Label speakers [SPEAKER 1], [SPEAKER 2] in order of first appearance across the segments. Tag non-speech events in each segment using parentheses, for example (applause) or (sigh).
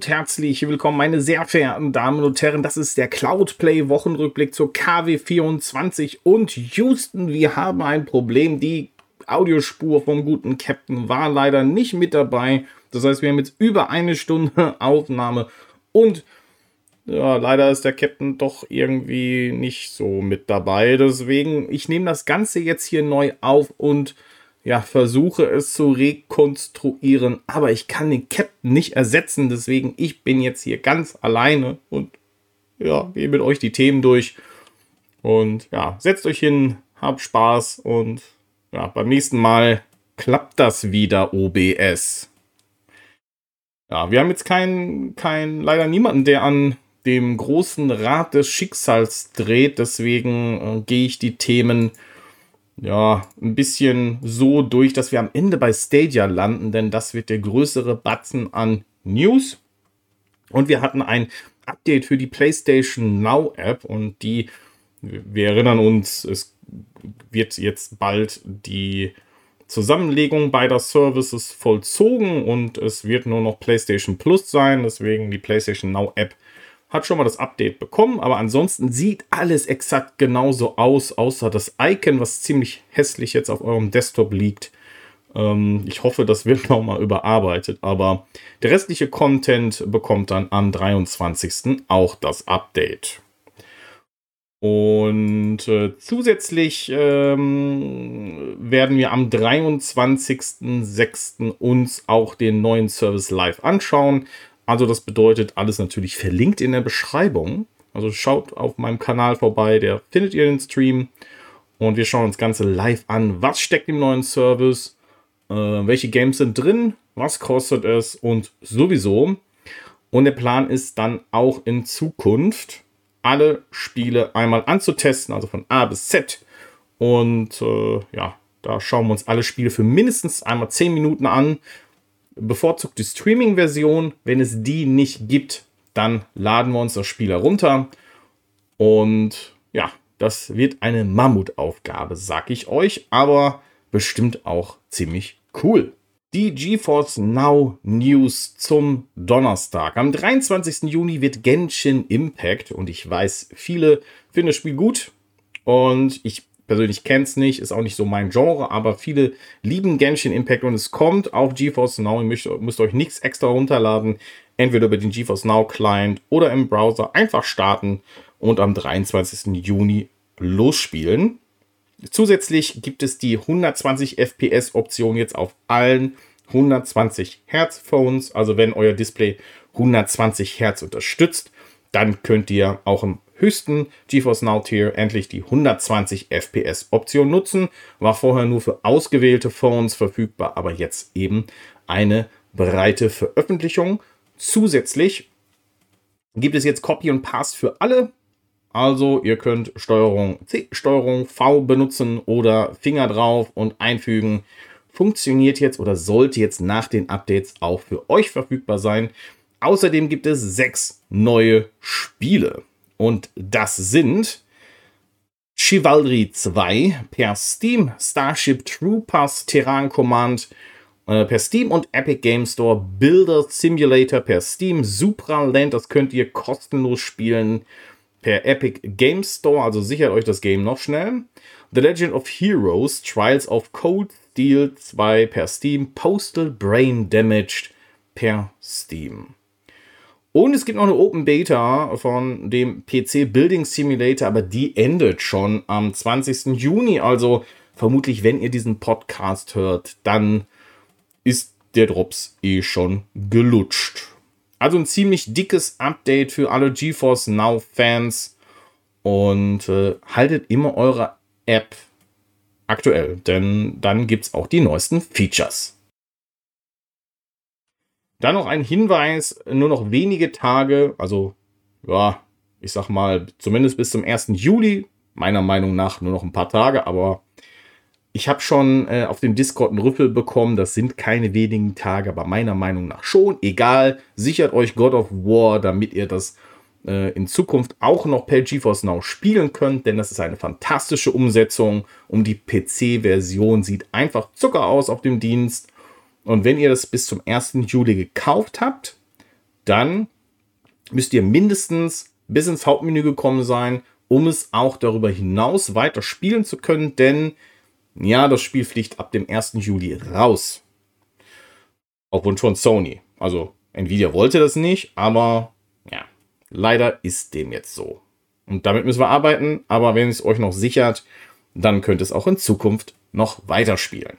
[SPEAKER 1] Und herzlich willkommen, meine sehr verehrten Damen und Herren. Das ist der Cloudplay Wochenrückblick zur KW24 und Houston. Wir haben ein Problem. Die Audiospur vom guten Captain war leider nicht mit dabei. Das heißt, wir haben jetzt über eine Stunde (laughs) Aufnahme und ja, leider ist der Captain doch irgendwie nicht so mit dabei. Deswegen, ich nehme das Ganze jetzt hier neu auf und ja, versuche es zu rekonstruieren, aber ich kann den Captain nicht ersetzen, deswegen ich bin jetzt hier ganz alleine und ja, gehe mit euch die Themen durch und ja, setzt euch hin, habt Spaß und ja, beim nächsten Mal klappt das wieder OBS. Ja, wir haben jetzt keinen, kein, leider niemanden, der an dem großen Rad des Schicksals dreht, deswegen äh, gehe ich die Themen ja, ein bisschen so durch, dass wir am Ende bei Stadia landen, denn das wird der größere Batzen an News. Und wir hatten ein Update für die PlayStation Now App und die, wir erinnern uns, es wird jetzt bald die Zusammenlegung beider Services vollzogen und es wird nur noch PlayStation Plus sein, deswegen die PlayStation Now App hat schon mal das Update bekommen, aber ansonsten sieht alles exakt genauso aus, außer das Icon, was ziemlich hässlich jetzt auf eurem Desktop liegt. Ähm, ich hoffe, das wird (laughs) nochmal überarbeitet, aber der restliche Content bekommt dann am 23. auch das Update. Und äh, zusätzlich ähm, werden wir am 23.06. uns auch den neuen Service live anschauen. Also das bedeutet alles natürlich verlinkt in der Beschreibung. Also schaut auf meinem Kanal vorbei, der findet ihr den Stream. Und wir schauen uns das Ganze live an. Was steckt im neuen Service? Äh, welche Games sind drin? Was kostet es? Und sowieso. Und der Plan ist dann auch in Zukunft alle Spiele einmal anzutesten, also von A bis Z. Und äh, ja, da schauen wir uns alle Spiele für mindestens einmal 10 Minuten an bevorzugt die Streaming-Version. Wenn es die nicht gibt, dann laden wir uns das Spiel herunter. Und ja, das wird eine Mammutaufgabe, sag ich euch, aber bestimmt auch ziemlich cool. Die GeForce Now News zum Donnerstag. Am 23. Juni wird Genshin Impact und ich weiß, viele finden das Spiel gut und ich persönlich kenne es nicht, ist auch nicht so mein Genre, aber viele lieben Genshin Impact und es kommt auf GeForce Now. Ihr müsst, müsst euch nichts extra runterladen, entweder über den GeForce Now Client oder im Browser einfach starten und am 23. Juni losspielen. Zusätzlich gibt es die 120 FPS Option jetzt auf allen 120 Hertz Phones. Also wenn euer Display 120 Hertz unterstützt, dann könnt ihr auch im höchsten GeForce Now Tier endlich die 120 FPS Option nutzen. War vorher nur für ausgewählte Phones verfügbar, aber jetzt eben eine breite Veröffentlichung. Zusätzlich gibt es jetzt Copy und Paste für alle. Also ihr könnt Steuerung C, Steuerung V benutzen oder Finger drauf und einfügen. Funktioniert jetzt oder sollte jetzt nach den Updates auch für euch verfügbar sein. Außerdem gibt es sechs neue Spiele. Und das sind Chivalry 2 per Steam, Starship Troopers Terran Command äh, per Steam und Epic Game Store, Builder Simulator per Steam, Supraland, das könnt ihr kostenlos spielen per Epic Game Store, also sichert euch das Game noch schnell. The Legend of Heroes, Trials of Cold Steel 2 per Steam, Postal Brain Damaged per Steam. Und es gibt noch eine Open Beta von dem PC Building Simulator, aber die endet schon am 20. Juni. Also vermutlich, wenn ihr diesen Podcast hört, dann ist der Drops eh schon gelutscht. Also ein ziemlich dickes Update für alle GeForce Now Fans. Und äh, haltet immer eure App aktuell, denn dann gibt es auch die neuesten Features. Dann noch ein Hinweis, nur noch wenige Tage, also ja, ich sag mal, zumindest bis zum 1. Juli meiner Meinung nach nur noch ein paar Tage, aber ich habe schon äh, auf dem Discord einen Rüffel bekommen. Das sind keine wenigen Tage, aber meiner Meinung nach schon. Egal, sichert euch God of War, damit ihr das äh, in Zukunft auch noch per GeForce Now spielen könnt, denn das ist eine fantastische Umsetzung. Und die PC-Version sieht einfach Zucker aus auf dem Dienst. Und wenn ihr das bis zum 1. Juli gekauft habt, dann müsst ihr mindestens bis ins Hauptmenü gekommen sein, um es auch darüber hinaus weiter spielen zu können, denn ja, das Spiel fliegt ab dem 1. Juli raus. Auf Wunsch von Sony. Also Nvidia wollte das nicht, aber ja, leider ist dem jetzt so. Und damit müssen wir arbeiten, aber wenn es euch noch sichert, dann könnt es auch in Zukunft noch weiterspielen.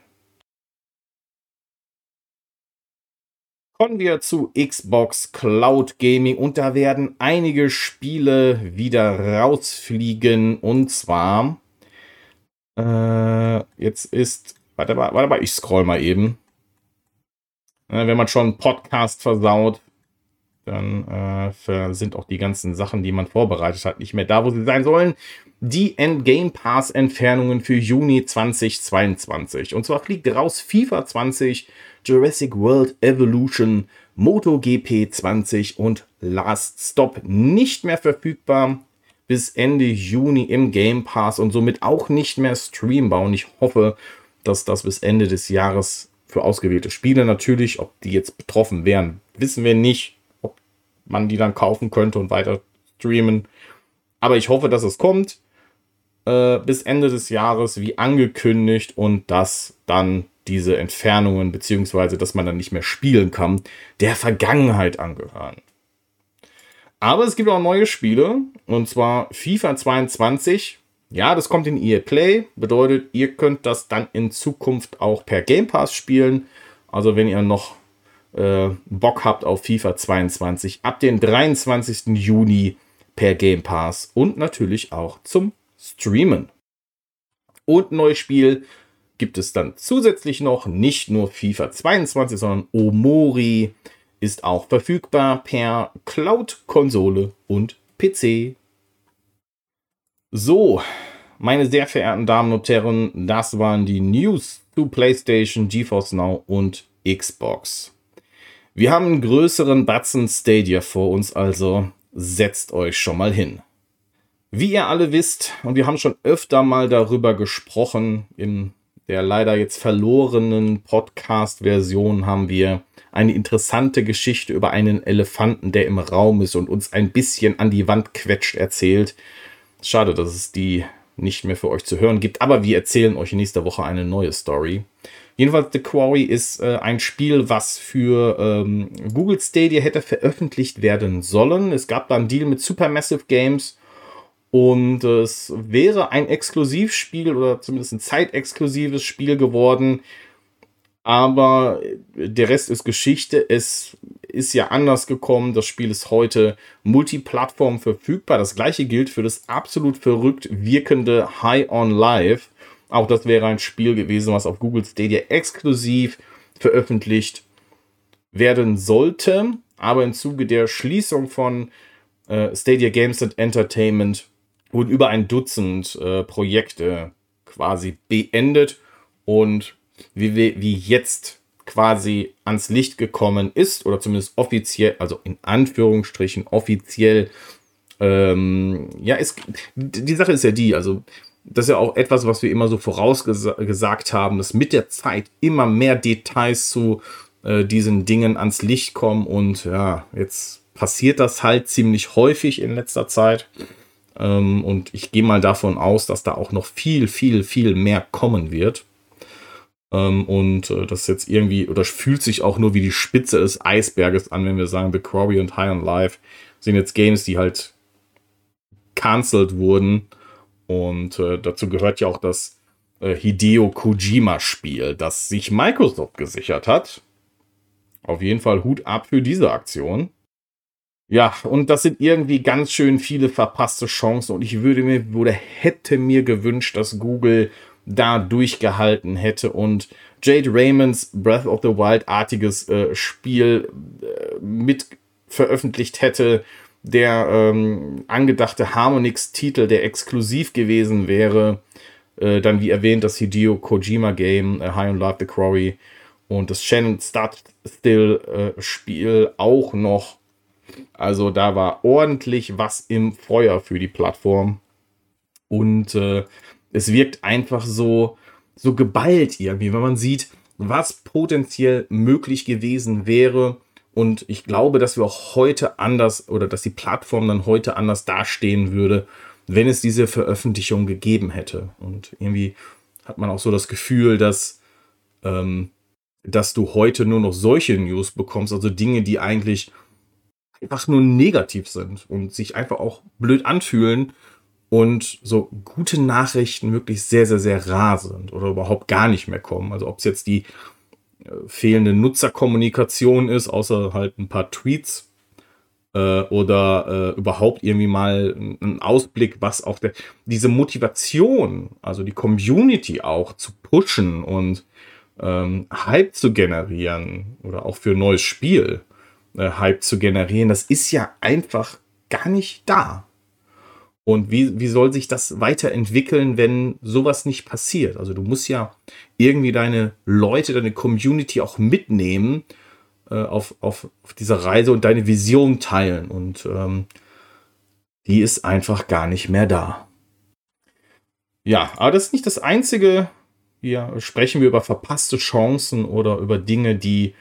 [SPEAKER 1] Kommen wir zu Xbox Cloud Gaming und da werden einige Spiele wieder rausfliegen und zwar äh, jetzt ist, warte mal, warte mal, ich scroll mal eben. Äh, wenn man schon einen Podcast versaut, dann äh, sind auch die ganzen Sachen, die man vorbereitet hat, nicht mehr da, wo sie sein sollen. Die Endgame Pass Entfernungen für Juni 2022. Und zwar fliegt raus FIFA 20, Jurassic World Evolution, MotoGP 20 und Last Stop nicht mehr verfügbar bis Ende Juni im Game Pass und somit auch nicht mehr streambar. Und ich hoffe, dass das bis Ende des Jahres für ausgewählte Spiele natürlich, ob die jetzt betroffen wären, wissen wir nicht, ob man die dann kaufen könnte und weiter streamen. Aber ich hoffe, dass es kommt äh, bis Ende des Jahres, wie angekündigt, und dass dann diese Entfernungen, beziehungsweise dass man dann nicht mehr spielen kann, der Vergangenheit angehören. Aber es gibt auch neue Spiele, und zwar FIFA 22. Ja, das kommt in EA Play, bedeutet, ihr könnt das dann in Zukunft auch per Game Pass spielen. Also wenn ihr noch äh, Bock habt auf FIFA 22, ab dem 23. Juni per Game Pass und natürlich auch zum Streamen. Und ein neues Spiel gibt es dann zusätzlich noch nicht nur FIFA 22, sondern Omori ist auch verfügbar per Cloud-Konsole und PC. So, meine sehr verehrten Damen und Herren, das waren die News zu PlayStation, GeForce Now und Xbox. Wir haben einen größeren Batzen Stadia vor uns, also setzt euch schon mal hin. Wie ihr alle wisst, und wir haben schon öfter mal darüber gesprochen, in der leider jetzt verlorenen Podcast-Version haben wir eine interessante Geschichte über einen Elefanten, der im Raum ist und uns ein bisschen an die Wand quetscht, erzählt. Schade, dass es die nicht mehr für euch zu hören gibt, aber wir erzählen euch nächste Woche eine neue Story. Jedenfalls, The Quarry ist äh, ein Spiel, was für ähm, Google Stadia hätte veröffentlicht werden sollen. Es gab da einen Deal mit Supermassive Games und es wäre ein Exklusivspiel oder zumindest ein zeitexklusives Spiel geworden, aber der Rest ist Geschichte. Es ist ja anders gekommen. Das Spiel ist heute multiplattform verfügbar. Das gleiche gilt für das absolut verrückt wirkende High on Life. Auch das wäre ein Spiel gewesen, was auf Google Stadia exklusiv veröffentlicht werden sollte. Aber im Zuge der Schließung von äh, Stadia Games and Entertainment wurden über ein Dutzend äh, Projekte quasi beendet und wie, wie jetzt quasi ans Licht gekommen ist, oder zumindest offiziell, also in Anführungsstrichen offiziell, ähm, ja, ist, die Sache ist ja die, also das ist ja auch etwas, was wir immer so vorausgesagt haben, dass mit der Zeit immer mehr Details zu äh, diesen Dingen ans Licht kommen und ja, jetzt passiert das halt ziemlich häufig in letzter Zeit. Ähm, und ich gehe mal davon aus, dass da auch noch viel, viel, viel mehr kommen wird. Ähm, und äh, das jetzt irgendwie, oder fühlt sich auch nur wie die Spitze des Eisberges an, wenn wir sagen, The Quarry und High on Life sind jetzt Games, die halt cancelled wurden. Und äh, dazu gehört ja auch das äh, Hideo Kojima-Spiel, das sich Microsoft gesichert hat. Auf jeden Fall Hut ab für diese Aktion. Ja, und das sind irgendwie ganz schön viele verpasste Chancen. Und ich würde mir, oder hätte mir gewünscht, dass Google da durchgehalten hätte und Jade Raymonds Breath of the Wild artiges äh, Spiel äh, mit veröffentlicht hätte, der ähm, angedachte Harmonix-Titel, der exklusiv gewesen wäre. Äh, dann, wie erwähnt, das Hideo Kojima-Game, äh, High on Life the Quarry und das Shannon Start Still-Spiel äh, auch noch. Also da war ordentlich was im Feuer für die Plattform. Und äh, es wirkt einfach so, so geballt irgendwie, wenn man sieht, was potenziell möglich gewesen wäre. Und ich glaube, dass wir auch heute anders oder dass die Plattform dann heute anders dastehen würde, wenn es diese Veröffentlichung gegeben hätte. Und irgendwie hat man auch so das Gefühl, dass, ähm, dass du heute nur noch solche News bekommst, also Dinge, die eigentlich einfach nur negativ sind und sich einfach auch blöd anfühlen und so gute Nachrichten wirklich sehr, sehr, sehr rar sind oder überhaupt gar nicht mehr kommen. Also ob es jetzt die äh, fehlende Nutzerkommunikation ist, außer halt ein paar Tweets äh, oder äh, überhaupt irgendwie mal ein Ausblick, was auch der, diese Motivation, also die Community auch zu pushen und ähm, Hype zu generieren oder auch für ein neues Spiel äh, Hype zu generieren, das ist ja einfach gar nicht da. Und wie, wie soll sich das weiterentwickeln, wenn sowas nicht passiert? Also du musst ja irgendwie deine Leute, deine Community auch mitnehmen äh, auf, auf, auf dieser Reise und deine Vision teilen. Und ähm, die ist einfach gar nicht mehr da. Ja, aber das ist nicht das Einzige. Hier sprechen wir über verpasste Chancen oder über Dinge, die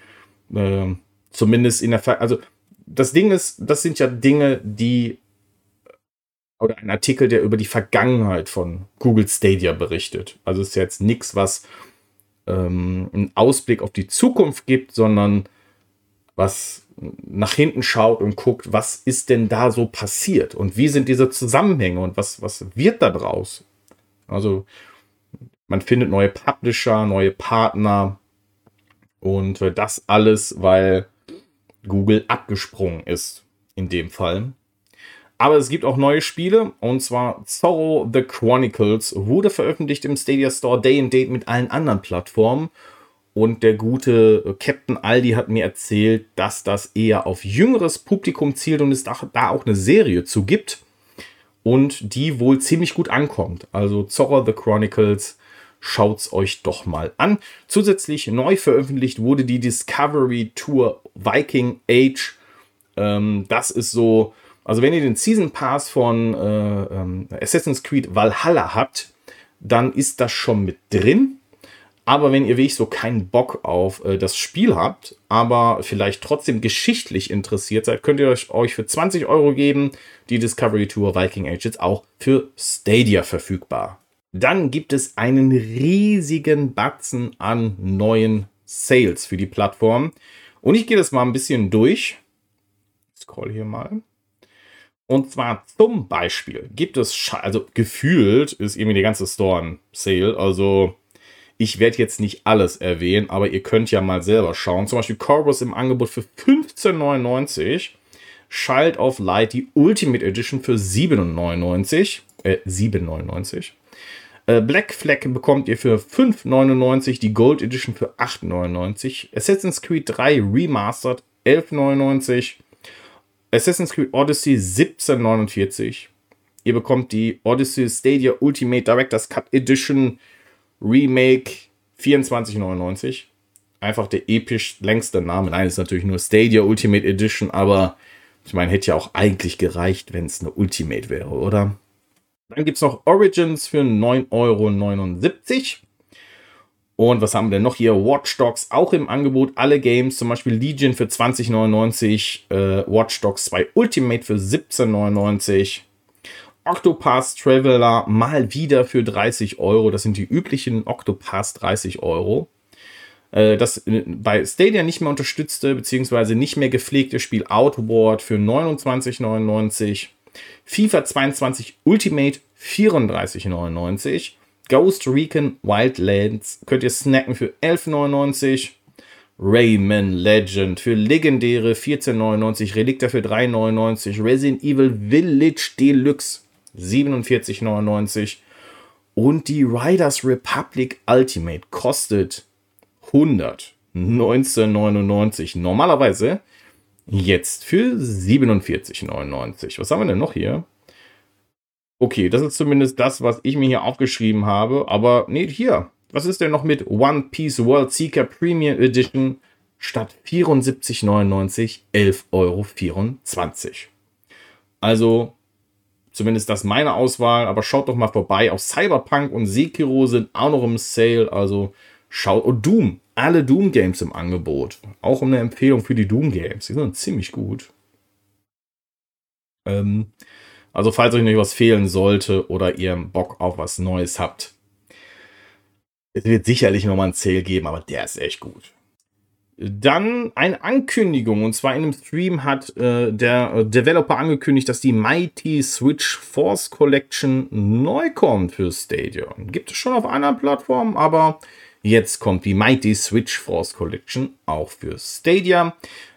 [SPEAKER 1] äh, zumindest in der Ver also das Ding ist, das sind ja Dinge, die oder ein Artikel, der über die Vergangenheit von Google Stadia berichtet. Also ist jetzt nichts, was ähm, einen Ausblick auf die Zukunft gibt, sondern was nach hinten schaut und guckt, was ist denn da so passiert und wie sind diese Zusammenhänge und was, was wird da draus? Also man findet neue Publisher, neue Partner und das alles, weil Google abgesprungen ist in dem Fall. Aber es gibt auch neue Spiele und zwar Zorro The Chronicles wurde veröffentlicht im Stadia Store Day and Date mit allen anderen Plattformen. Und der gute Captain Aldi hat mir erzählt, dass das eher auf jüngeres Publikum zielt und es da auch eine Serie zu gibt und die wohl ziemlich gut ankommt. Also Zorro The Chronicles, schaut's euch doch mal an. Zusätzlich neu veröffentlicht wurde die Discovery Tour Viking Age. Ähm, das ist so also wenn ihr den Season Pass von äh, ähm, Assassin's Creed Valhalla habt, dann ist das schon mit drin. Aber wenn ihr wirklich so keinen Bock auf äh, das Spiel habt, aber vielleicht trotzdem geschichtlich interessiert seid, könnt ihr euch, euch für 20 Euro geben. Die Discovery Tour Viking Age ist auch für Stadia verfügbar. Dann gibt es einen riesigen Batzen an neuen Sales für die Plattform. Und ich gehe das mal ein bisschen durch. Scroll hier mal. Und zwar zum Beispiel gibt es, also gefühlt ist irgendwie der ganze Store ein Sale. Also ich werde jetzt nicht alles erwähnen, aber ihr könnt ja mal selber schauen. Zum Beispiel Corvus im Angebot für 15,99. Schalt auf Light die Ultimate Edition für 7,99. Äh, 7,99. Äh, Black Flag bekommt ihr für 5,99. Die Gold Edition für 8,99. Assassin's Creed 3 Remastered 11,99. Assassin's Creed Odyssey 1749. Ihr bekommt die Odyssey Stadia Ultimate Director's Cut Edition Remake 2499. Einfach der episch längste Name. Nein, ist natürlich nur Stadia Ultimate Edition, aber ich meine, hätte ja auch eigentlich gereicht, wenn es eine Ultimate wäre, oder? Dann gibt es noch Origins für 9,79 Euro. Und was haben wir denn noch hier? Watch Dogs auch im Angebot. Alle Games, zum Beispiel Legion für 20,99, äh, Watch Dogs 2 Ultimate für 17,99. Octopath Traveler mal wieder für 30 Euro. Das sind die üblichen Octopath 30 Euro. Äh, das äh, bei Stadia nicht mehr unterstützte bzw. nicht mehr gepflegte Spiel Outward für 29,99. FIFA 22 Ultimate 34,99. Ghost Recon Wildlands könnt ihr snacken für 11,99. Rayman Legend für legendäre 14,99. Relikta für 3,99. Resident Evil Village Deluxe 47,99. Und die Riders Republic Ultimate kostet 119,99. Normalerweise jetzt für 47,99. Was haben wir denn noch hier? Okay, das ist zumindest das, was ich mir hier aufgeschrieben habe. Aber nee, hier. Was ist denn noch mit One Piece World Seeker Premium Edition statt 74,99 11,24 Euro? Also, zumindest das meine Auswahl. Aber schaut doch mal vorbei. Auch Cyberpunk und Sekiro sind auch noch im Sale. Also, schaut. Und Doom. Alle Doom Games im Angebot. Auch eine Empfehlung für die Doom Games. Die sind ziemlich gut. Ähm, also falls euch noch was fehlen sollte oder ihr Bock auf was Neues habt, es wird sicherlich nochmal einen Sale geben, aber der ist echt gut. Dann eine Ankündigung, und zwar in einem Stream hat äh, der Developer angekündigt, dass die Mighty Switch Force Collection neu kommt für Stadia. Gibt es schon auf einer Plattform, aber jetzt kommt die Mighty Switch Force Collection auch für Stadia.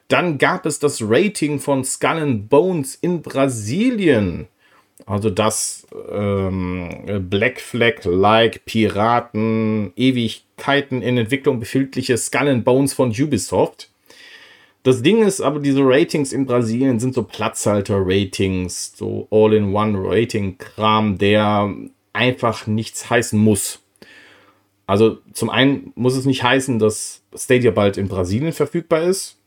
[SPEAKER 1] Dann gab es das Rating von Skull and Bones in Brasilien. Also das ähm, Black Flag-like Piraten, Ewigkeiten in Entwicklung befindliche Skull and Bones von Ubisoft. Das Ding ist aber, diese Ratings in Brasilien sind so Platzhalter-Ratings, so All-in-One-Rating-Kram, der einfach nichts heißen muss. Also zum einen muss es nicht heißen, dass Stadia bald in Brasilien verfügbar ist.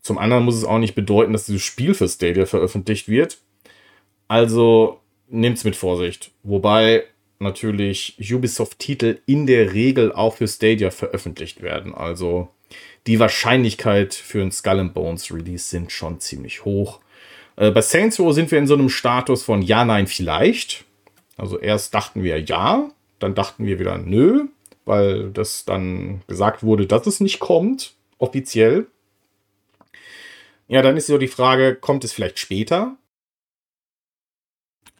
[SPEAKER 1] Zum anderen muss es auch nicht bedeuten, dass dieses Spiel für Stadia veröffentlicht wird. Also nehmt's mit Vorsicht. Wobei natürlich Ubisoft-Titel in der Regel auch für Stadia veröffentlicht werden. Also die Wahrscheinlichkeit für ein Skull and Bones Release sind schon ziemlich hoch. Äh, bei Saints Row sind wir in so einem Status von ja, nein, vielleicht. Also erst dachten wir ja, dann dachten wir wieder nö, weil das dann gesagt wurde, dass es nicht kommt, offiziell. Ja, dann ist so die Frage, kommt es vielleicht später?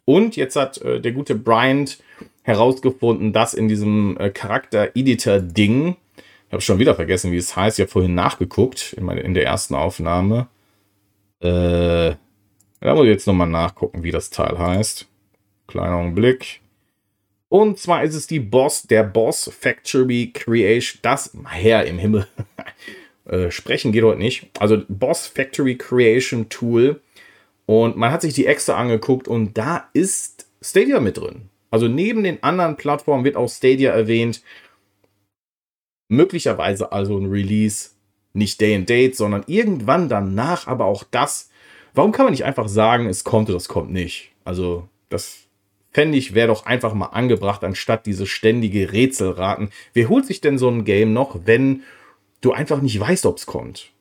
[SPEAKER 1] Und jetzt hat äh, der gute Bryant herausgefunden, dass in diesem äh, Charakter-Editor-Ding, ich habe schon wieder vergessen, wie es heißt, ich habe vorhin nachgeguckt in, meine, in der ersten Aufnahme. Äh, da muss ich jetzt nochmal nachgucken, wie das Teil heißt. Kleiner Augenblick. Und zwar ist es die Boss, der Boss Factory Creation, das Herr im Himmel. (laughs) Äh, sprechen geht heute nicht. Also Boss Factory Creation Tool. Und man hat sich die extra angeguckt und da ist Stadia mit drin. Also neben den anderen Plattformen wird auch Stadia erwähnt. Möglicherweise also ein Release, nicht Day and Date, sondern irgendwann danach, aber auch das. Warum kann man nicht einfach sagen, es kommt oder es kommt nicht? Also, das fände ich, wäre doch einfach mal angebracht, anstatt diese ständige Rätselraten. Wer holt sich denn so ein Game noch, wenn du einfach nicht weißt, ob es kommt.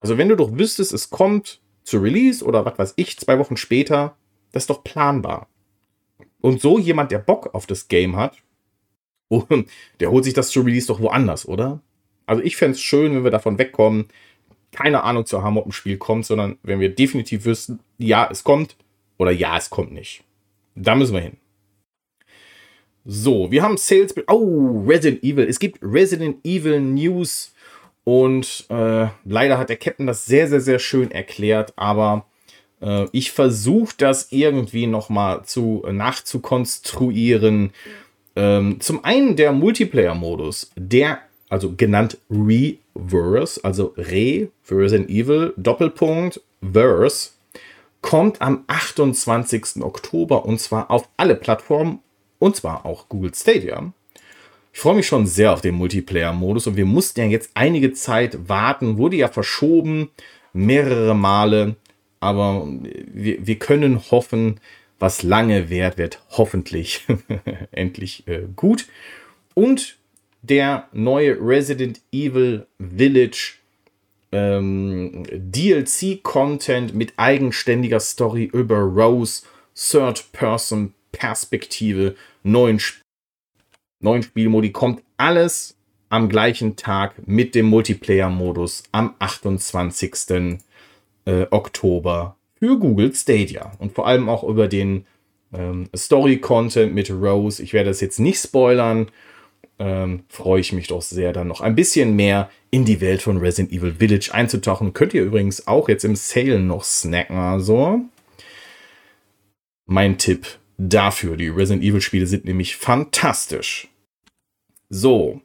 [SPEAKER 1] Also wenn du doch wüsstest, es kommt zu Release oder was weiß ich, zwei Wochen später, das ist doch planbar. Und so jemand, der Bock auf das Game hat, (laughs) der holt sich das zu Release doch woanders, oder? Also ich fände es schön, wenn wir davon wegkommen, keine Ahnung zu haben, ob ein Spiel kommt, sondern wenn wir definitiv wüssten, ja, es kommt oder ja, es kommt nicht. Da müssen wir hin. So, wir haben Sales. Oh, Resident Evil. Es gibt Resident Evil News. Und äh, leider hat der Captain das sehr, sehr, sehr schön erklärt. Aber äh, ich versuche das irgendwie nochmal zu, äh, nachzukonstruieren. Ähm, zum einen der Multiplayer-Modus, der, also genannt Reverse, also Re für Resident Evil, Doppelpunkt, Verse, kommt am 28. Oktober und zwar auf alle Plattformen und zwar auch Google Stadia. Ich freue mich schon sehr auf den Multiplayer-Modus und wir mussten ja jetzt einige Zeit warten, wurde ja verschoben, mehrere Male, aber wir, wir können hoffen, was lange währt, wird hoffentlich (laughs) endlich äh, gut. Und der neue Resident Evil Village ähm, DLC-Content mit eigenständiger Story über Rose, Third-Person Perspektive, neuen, neuen Spielmodi, kommt alles am gleichen Tag mit dem Multiplayer-Modus am 28. Äh, Oktober für Google Stadia. Und vor allem auch über den ähm, Story-Content mit Rose. Ich werde das jetzt nicht spoilern. Ähm, freue ich mich doch sehr, dann noch ein bisschen mehr in die Welt von Resident Evil Village einzutauchen. Könnt ihr übrigens auch jetzt im Sale noch snacken. Also, mein Tipp dafür. Die Resident Evil Spiele sind nämlich fantastisch. So.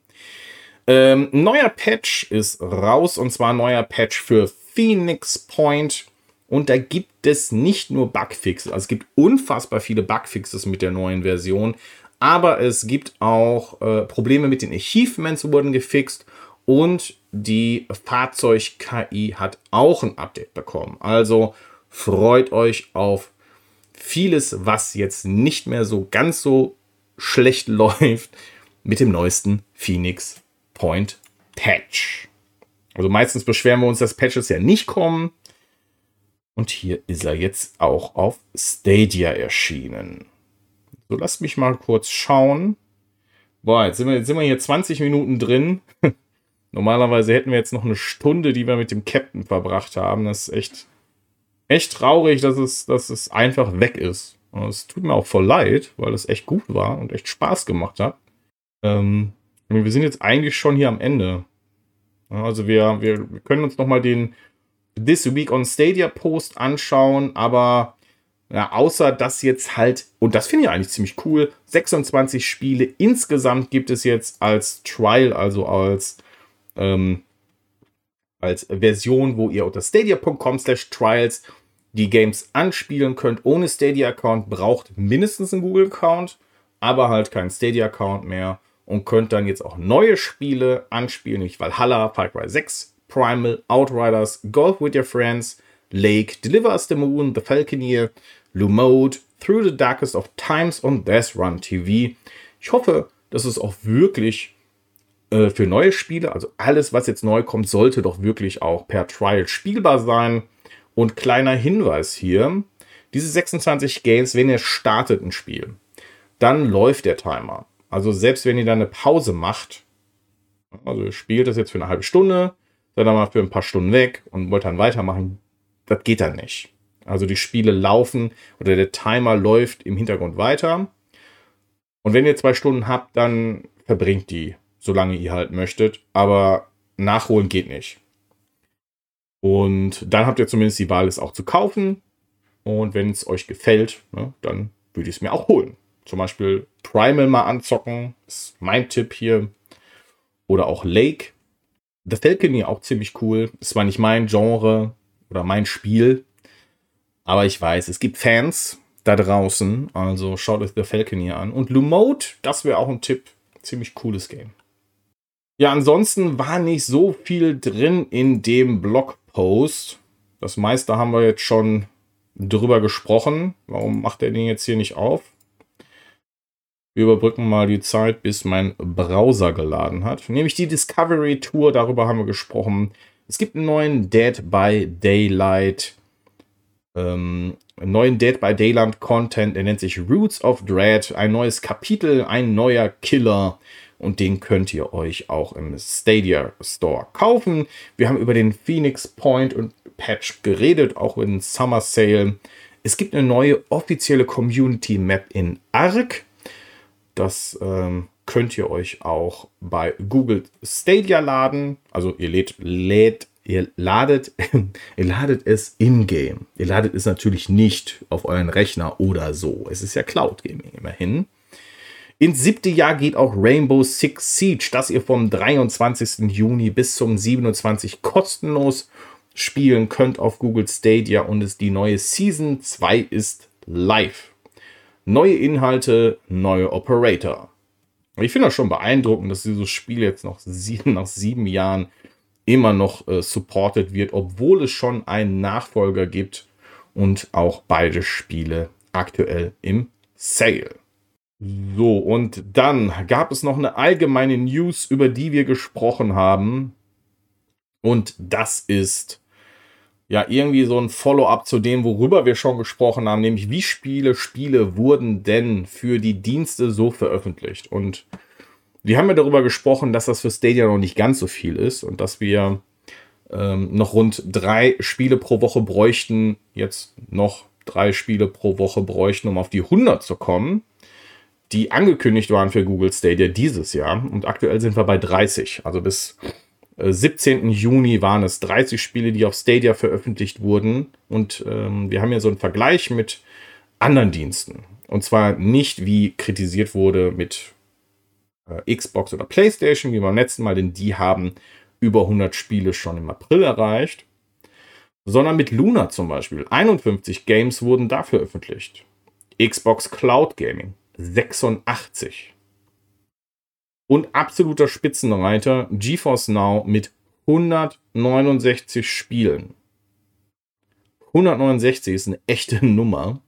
[SPEAKER 1] Ähm, neuer Patch ist raus und zwar neuer Patch für Phoenix Point. Und da gibt es nicht nur Bugfixes, also es gibt unfassbar viele Bugfixes mit der neuen Version, aber es gibt auch äh, Probleme mit den Achievements wurden gefixt und die Fahrzeug-KI hat auch ein Update bekommen. Also freut euch auf vieles, was jetzt nicht mehr so ganz so schlecht (laughs) läuft mit dem neuesten Phoenix Point Patch. Also meistens beschweren wir uns, dass Patches ja nicht kommen. Und hier ist er jetzt auch auf Stadia erschienen. So, lasst mich mal kurz schauen. Boah, jetzt sind wir, jetzt sind wir hier 20 Minuten drin. (laughs) Normalerweise hätten wir jetzt noch eine Stunde, die wir mit dem Captain verbracht haben. Das ist echt, echt traurig, dass es, dass es einfach weg ist. Und es tut mir auch voll leid, weil es echt gut war und echt Spaß gemacht hat. Ähm, wir sind jetzt eigentlich schon hier am Ende. Also wir, wir, können uns nochmal den This Week on Stadia Post anschauen, aber ja, außer dass jetzt halt, und das finde ich eigentlich ziemlich cool, 26 Spiele insgesamt gibt es jetzt als Trial, also als, ähm, als Version, wo ihr unter stadia.com slash trials die Games anspielen könnt. Ohne Stadia-Account, braucht mindestens einen Google-Account, aber halt keinen Stadia-Account mehr und könnt dann jetzt auch neue Spiele anspielen, nämlich Valhalla, Far Cry 6, Primal, Outriders, Golf with Your Friends, Lake, Deliver Us the Moon, The Falconeer, Lumode, Through the Darkest of Times und Death Run TV. Ich hoffe, dass es auch wirklich äh, für neue Spiele, also alles, was jetzt neu kommt, sollte doch wirklich auch per Trial spielbar sein. Und kleiner Hinweis hier, diese 26 Games, wenn ihr startet ein Spiel, dann läuft der Timer. Also selbst wenn ihr dann eine Pause macht, also ihr spielt das jetzt für eine halbe Stunde, seid dann mal für ein paar Stunden weg und wollt dann weitermachen, das geht dann nicht. Also die Spiele laufen oder der Timer läuft im Hintergrund weiter. Und wenn ihr zwei Stunden habt, dann verbringt die, solange ihr halt möchtet. Aber nachholen geht nicht. Und dann habt ihr zumindest die Wahl, es auch zu kaufen. Und wenn es euch gefällt, ne, dann würde ich es mir auch holen. Zum Beispiel Primal mal anzocken, ist mein Tipp hier. Oder auch Lake. The Falconeer auch ziemlich cool. Ist zwar nicht mein Genre oder mein Spiel, aber ich weiß, es gibt Fans da draußen. Also schaut euch The Falconeer an. Und Lumode, das wäre auch ein Tipp. Ziemlich cooles Game. Ja, ansonsten war nicht so viel drin in dem Blogpost. Das meiste haben wir jetzt schon drüber gesprochen. Warum macht er den jetzt hier nicht auf? Wir überbrücken mal die Zeit, bis mein Browser geladen hat. Nämlich die Discovery Tour, darüber haben wir gesprochen. Es gibt einen neuen Dead by Daylight, ähm, neuen Dead by Daylight Content, der nennt sich Roots of Dread. Ein neues Kapitel, ein neuer Killer. Und den könnt ihr euch auch im Stadia Store kaufen. Wir haben über den Phoenix Point und Patch geredet, auch in Summer Sale. Es gibt eine neue offizielle Community Map in Arc. Das ähm, könnt ihr euch auch bei Google Stadia laden. Also ihr lädt, lädt ihr ladet, (laughs) ihr ladet es in-game. Ihr ladet es natürlich nicht auf euren Rechner oder so. Es ist ja Cloud Gaming immerhin. Ins siebte Jahr geht auch Rainbow Six Siege, das ihr vom 23. Juni bis zum 27 kostenlos spielen könnt auf Google Stadia und es die neue Season 2 ist live. Neue Inhalte, neue Operator. Ich finde das schon beeindruckend, dass dieses Spiel jetzt noch sieben, nach sieben Jahren immer noch äh, supported wird, obwohl es schon einen Nachfolger gibt und auch beide Spiele aktuell im Sale. So, und dann gab es noch eine allgemeine News, über die wir gesprochen haben. Und das ist ja irgendwie so ein Follow-up zu dem, worüber wir schon gesprochen haben, nämlich wie viele Spiele wurden denn für die Dienste so veröffentlicht. Und wir haben ja darüber gesprochen, dass das für Stadia noch nicht ganz so viel ist und dass wir ähm, noch rund drei Spiele pro Woche bräuchten, jetzt noch drei Spiele pro Woche bräuchten, um auf die 100 zu kommen, die angekündigt waren für Google Stadia dieses Jahr. Und aktuell sind wir bei 30, also bis 17. Juni waren es 30 Spiele, die auf Stadia veröffentlicht wurden. Und ähm, wir haben hier so einen Vergleich mit anderen Diensten. Und zwar nicht, wie kritisiert wurde mit äh, Xbox oder PlayStation, wie beim letzten Mal, denn die haben über 100 Spiele schon im April erreicht. sondern mit Luna zum Beispiel. 51 Games wurden da veröffentlicht. Xbox Cloud Gaming 86. Und absoluter Spitzenreiter GeForce Now mit 169 Spielen. 169 ist eine echte (laughs) Nummer.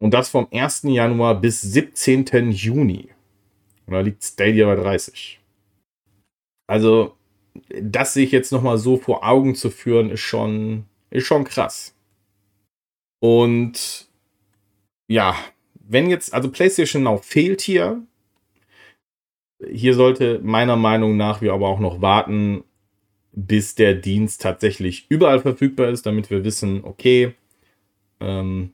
[SPEAKER 1] Und das vom 1. Januar bis 17. Juni. Und da liegt Stadia bei 30. Also, das sich jetzt nochmal so vor Augen zu führen, ist schon, ist schon krass. Und ja, wenn jetzt, also PlayStation Now fehlt hier. Hier sollte meiner Meinung nach wir aber auch noch warten, bis der Dienst tatsächlich überall verfügbar ist, damit wir wissen, okay, ähm,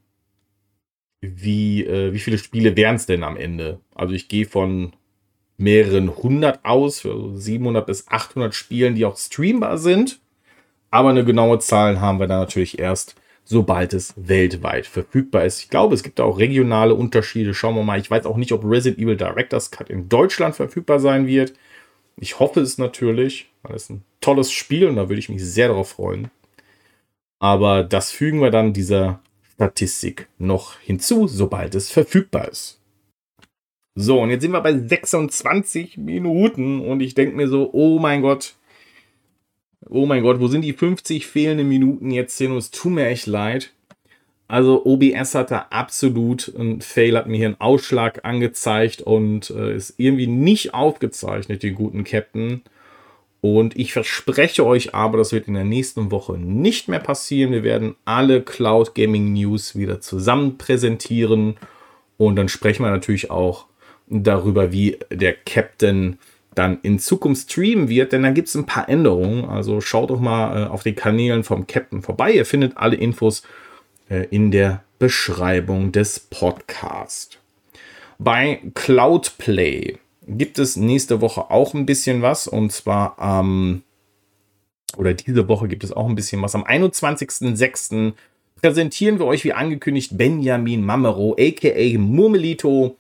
[SPEAKER 1] wie, äh, wie viele Spiele wären es denn am Ende? Also ich gehe von mehreren hundert aus, für 700 bis 800 Spielen, die auch streambar sind. Aber eine genaue Zahl haben wir dann natürlich erst, sobald es weltweit verfügbar ist. Ich glaube, es gibt auch regionale Unterschiede. Schauen wir mal. Ich weiß auch nicht, ob Resident Evil Director's Cut in Deutschland verfügbar sein wird. Ich hoffe es natürlich, weil es ein tolles Spiel und da würde ich mich sehr darauf freuen. Aber das fügen wir dann dieser Statistik noch hinzu, sobald es verfügbar ist. So, und jetzt sind wir bei 26 Minuten und ich denke mir so, oh mein Gott, oh mein Gott, wo sind die 50 fehlenden Minuten jetzt hin? Es tut mir echt leid. Also OBS hat da absolut ein Fail, hat mir hier einen Ausschlag angezeigt und äh, ist irgendwie nicht aufgezeichnet, den guten Captain. Und ich verspreche euch aber, das wird in der nächsten Woche nicht mehr passieren. Wir werden alle Cloud Gaming News wieder zusammen präsentieren. Und dann sprechen wir natürlich auch darüber, wie der Captain dann in Zukunft streamen wird, denn da gibt es ein paar Änderungen. Also schaut doch mal äh, auf den Kanälen vom Captain vorbei. Ihr findet alle Infos äh, in der Beschreibung des Podcasts. Bei Cloudplay gibt es nächste Woche auch ein bisschen was und zwar am ähm, oder diese Woche gibt es auch ein bisschen was. Am 21.06. präsentieren wir euch wie angekündigt Benjamin Mamero, aka Murmelito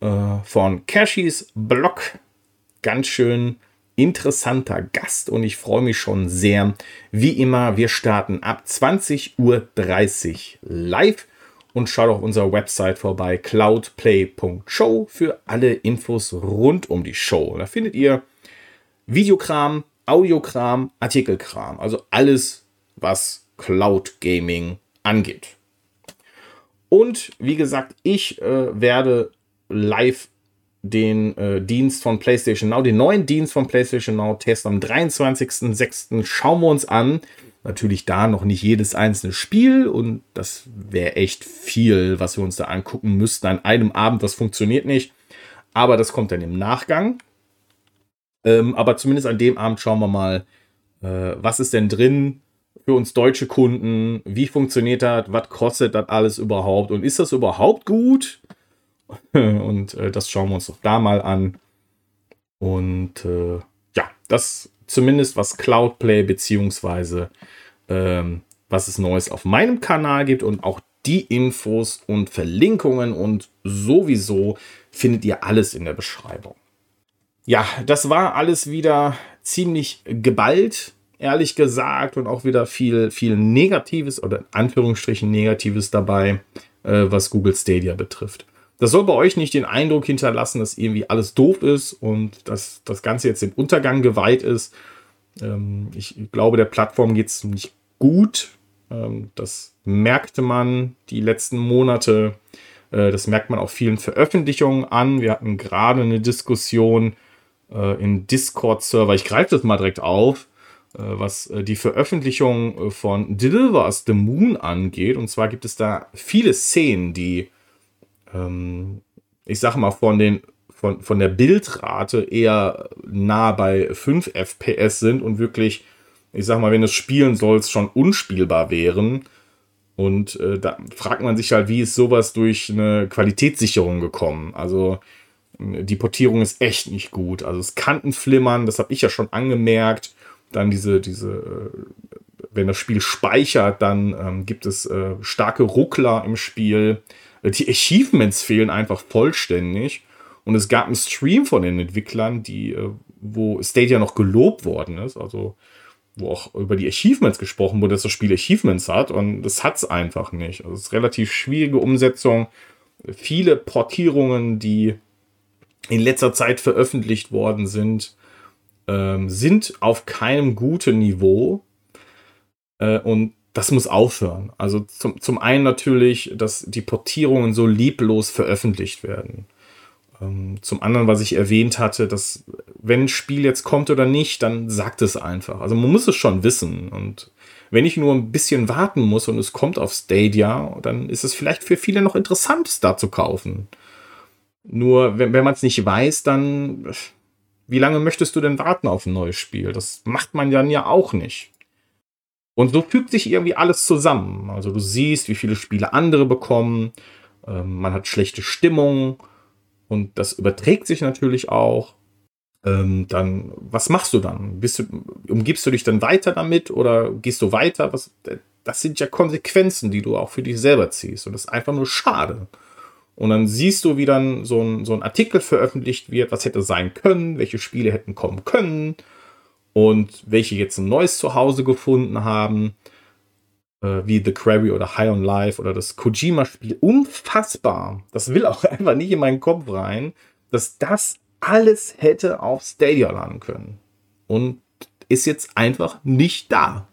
[SPEAKER 1] äh, von Cashys Blog. Ganz schön interessanter Gast und ich freue mich schon sehr. Wie immer, wir starten ab 20.30 Uhr live und schaut auf unserer Website vorbei cloudplay.show für alle Infos rund um die Show. Da findet ihr Videokram, Audiokram, Artikelkram, also alles, was Cloud Gaming angeht. Und wie gesagt, ich äh, werde live den äh, Dienst von PlayStation Now, den neuen Dienst von PlayStation Now testen am 23.06. Schauen wir uns an. Natürlich da noch nicht jedes einzelne Spiel und das wäre echt viel, was wir uns da angucken müssten an einem Abend. Das funktioniert nicht. Aber das kommt dann im Nachgang. Ähm, aber zumindest an dem Abend schauen wir mal, äh, was ist denn drin für uns deutsche Kunden? Wie funktioniert das? Was kostet das alles überhaupt? Und ist das überhaupt gut? (laughs) Und äh, das schauen wir uns doch da mal an. Und äh, ja, das zumindest was Cloudplay beziehungsweise ähm, was es Neues auf meinem Kanal gibt und auch die Infos und Verlinkungen und sowieso findet ihr alles in der Beschreibung. Ja, das war alles wieder ziemlich geballt, ehrlich gesagt, und auch wieder viel, viel Negatives oder in Anführungsstrichen Negatives dabei, äh, was Google Stadia betrifft. Das soll bei euch nicht den Eindruck hinterlassen, dass irgendwie alles doof ist und dass das Ganze jetzt dem Untergang geweiht ist. Ähm, ich glaube, der Plattform geht es nicht gut. Ähm, das merkte man die letzten Monate. Äh, das merkt man auch vielen Veröffentlichungen an. Wir hatten gerade eine Diskussion äh, im Discord-Server. Ich greife das mal direkt auf äh, was die Veröffentlichung von Deliver the Moon angeht. Und zwar gibt es da viele Szenen, die ähm, ich sage mal, von, den, von, von der Bildrate eher nah bei 5 FPS sind und wirklich, ich sag mal, wenn es spielen sollst, schon unspielbar wären. Und äh, da fragt man sich halt, wie ist sowas durch eine Qualitätssicherung gekommen? Also die Portierung ist echt nicht gut. Also es Kantenflimmern, das habe ich ja schon angemerkt. Dann diese, diese, äh, wenn das Spiel speichert, dann ähm, gibt es äh, starke Ruckler im Spiel. Die Achievements fehlen einfach vollständig. Und es gab einen Stream von den Entwicklern, die, äh, wo Stadia noch gelobt worden ist. Also wo auch über die Achievements gesprochen wurde, dass das Spiel Achievements hat und das hat es einfach nicht. Also es ist relativ schwierige Umsetzung. Viele Portierungen, die in letzter Zeit veröffentlicht worden sind, ähm, sind auf keinem guten Niveau. Äh, und das muss aufhören. Also zum, zum einen natürlich, dass die Portierungen so lieblos veröffentlicht werden. Ähm, zum anderen, was ich erwähnt hatte, dass wenn ein Spiel jetzt kommt oder nicht, dann sagt es einfach. Also man muss es schon wissen. Und wenn ich nur ein bisschen warten muss und es kommt auf Stadia, dann ist es vielleicht für viele noch interessant, es da zu kaufen. Nur wenn, wenn man es nicht weiß, dann wie lange möchtest du denn warten auf ein neues Spiel? Das macht man dann ja auch nicht. Und so fügt sich irgendwie alles zusammen. Also du siehst, wie viele Spiele andere bekommen. Ähm, man hat schlechte Stimmung. Und das überträgt sich natürlich auch. Ähm, dann, was machst du dann? Bist du, umgibst du dich dann weiter damit oder gehst du weiter? Was, das sind ja Konsequenzen, die du auch für dich selber ziehst. Und das ist einfach nur schade. Und dann siehst du, wie dann so ein, so ein Artikel veröffentlicht wird, was hätte sein können, welche Spiele hätten kommen können und welche jetzt ein neues Zuhause gefunden haben, äh, wie The Quarry oder High on Life oder das Kojima-Spiel. Unfassbar. Das will auch (laughs) einfach nicht in meinen Kopf rein, dass das alles hätte auf Stadia landen können. Und ist jetzt einfach nicht da.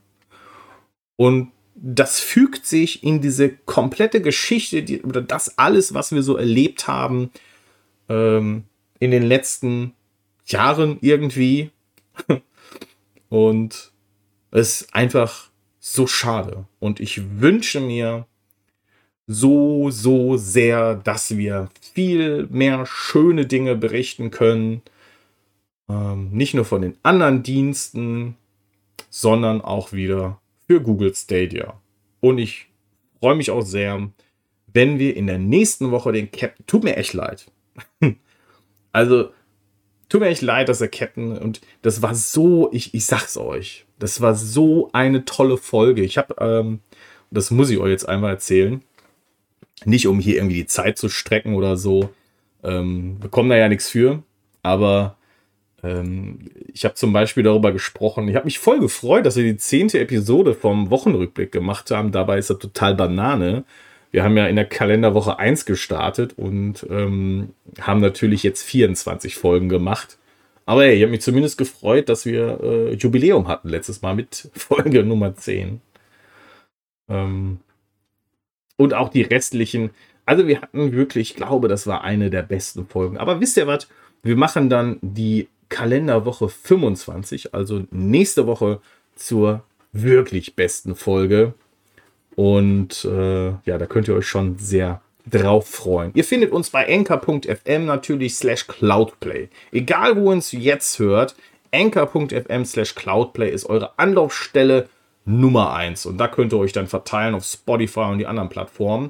[SPEAKER 1] Und das fügt sich in diese komplette Geschichte, die, oder das alles, was wir so erlebt haben ähm, in den letzten Jahren irgendwie. (laughs) Und es ist einfach so schade. Und ich wünsche mir so, so sehr, dass wir viel mehr schöne Dinge berichten können. Ähm, nicht nur von den anderen Diensten, sondern auch wieder für Google Stadia. Und ich freue mich auch sehr, wenn wir in der nächsten Woche den Captain. Tut mir echt leid. (laughs) also, tut mir echt leid, dass der Captain. Und das war so, ich, ich sag's euch, das war so eine tolle Folge. Ich habe, ähm, das muss ich euch jetzt einmal erzählen. Nicht um hier irgendwie die Zeit zu strecken oder so. Ähm, bekommen da ja nichts für. Aber ähm, ich habe zum Beispiel darüber gesprochen, ich habe mich voll gefreut, dass wir die zehnte Episode vom Wochenrückblick gemacht haben. Dabei ist er total Banane. Wir haben ja in der Kalenderwoche 1 gestartet und ähm, haben natürlich jetzt 24 Folgen gemacht. Aber hey, ich habe mich zumindest gefreut, dass wir äh, Jubiläum hatten letztes Mal mit (laughs) Folge Nummer 10. Ähm, und auch die restlichen. Also wir hatten wirklich, ich glaube, das war eine der besten Folgen. Aber wisst ihr was? Wir machen dann die Kalenderwoche 25, also nächste Woche zur wirklich besten Folge. Und äh, ja, da könnt ihr euch schon sehr drauf freuen. Ihr findet uns bei anchor.fm natürlich slash cloudplay. Egal wo ihr uns jetzt hört, anchor.fm slash cloudplay ist eure Anlaufstelle Nummer 1. Und da könnt ihr euch dann verteilen auf Spotify und die anderen Plattformen.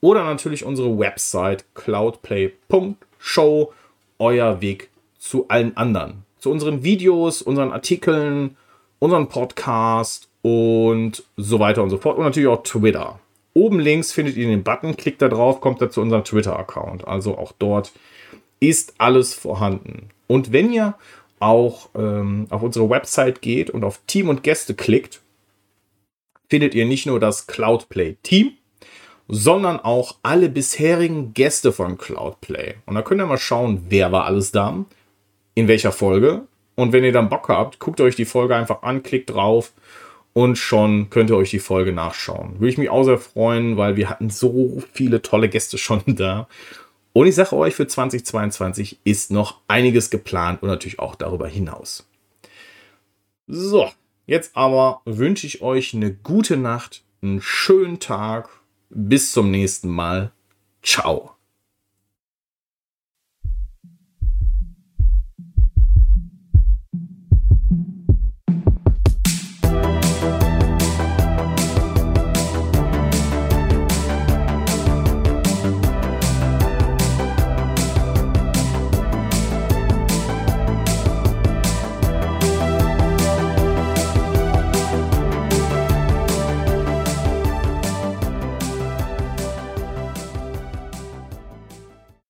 [SPEAKER 1] Oder natürlich unsere Website cloudplay.show, euer Weg zu allen anderen. Zu unseren Videos, unseren Artikeln, unseren Podcast und so weiter und so fort. Und natürlich auch Twitter. Oben links findet ihr den Button, klickt da drauf, kommt da zu unserem Twitter-Account. Also auch dort ist alles vorhanden. Und wenn ihr auch ähm, auf unsere Website geht und auf Team und Gäste klickt, findet ihr nicht nur das Cloudplay Team, sondern auch alle bisherigen Gäste von Cloudplay. Und da könnt ihr mal schauen, wer war alles da in welcher Folge. Und wenn ihr dann Bock habt, guckt euch die Folge einfach an, klickt drauf und schon könnt ihr euch die Folge nachschauen. Würde ich mich auch sehr freuen, weil wir hatten so viele tolle Gäste schon (laughs) da. Und ich sage euch, für 2022 ist noch einiges geplant und natürlich auch darüber hinaus. So, jetzt aber wünsche ich euch eine gute Nacht, einen schönen Tag. Bis zum nächsten Mal. Ciao.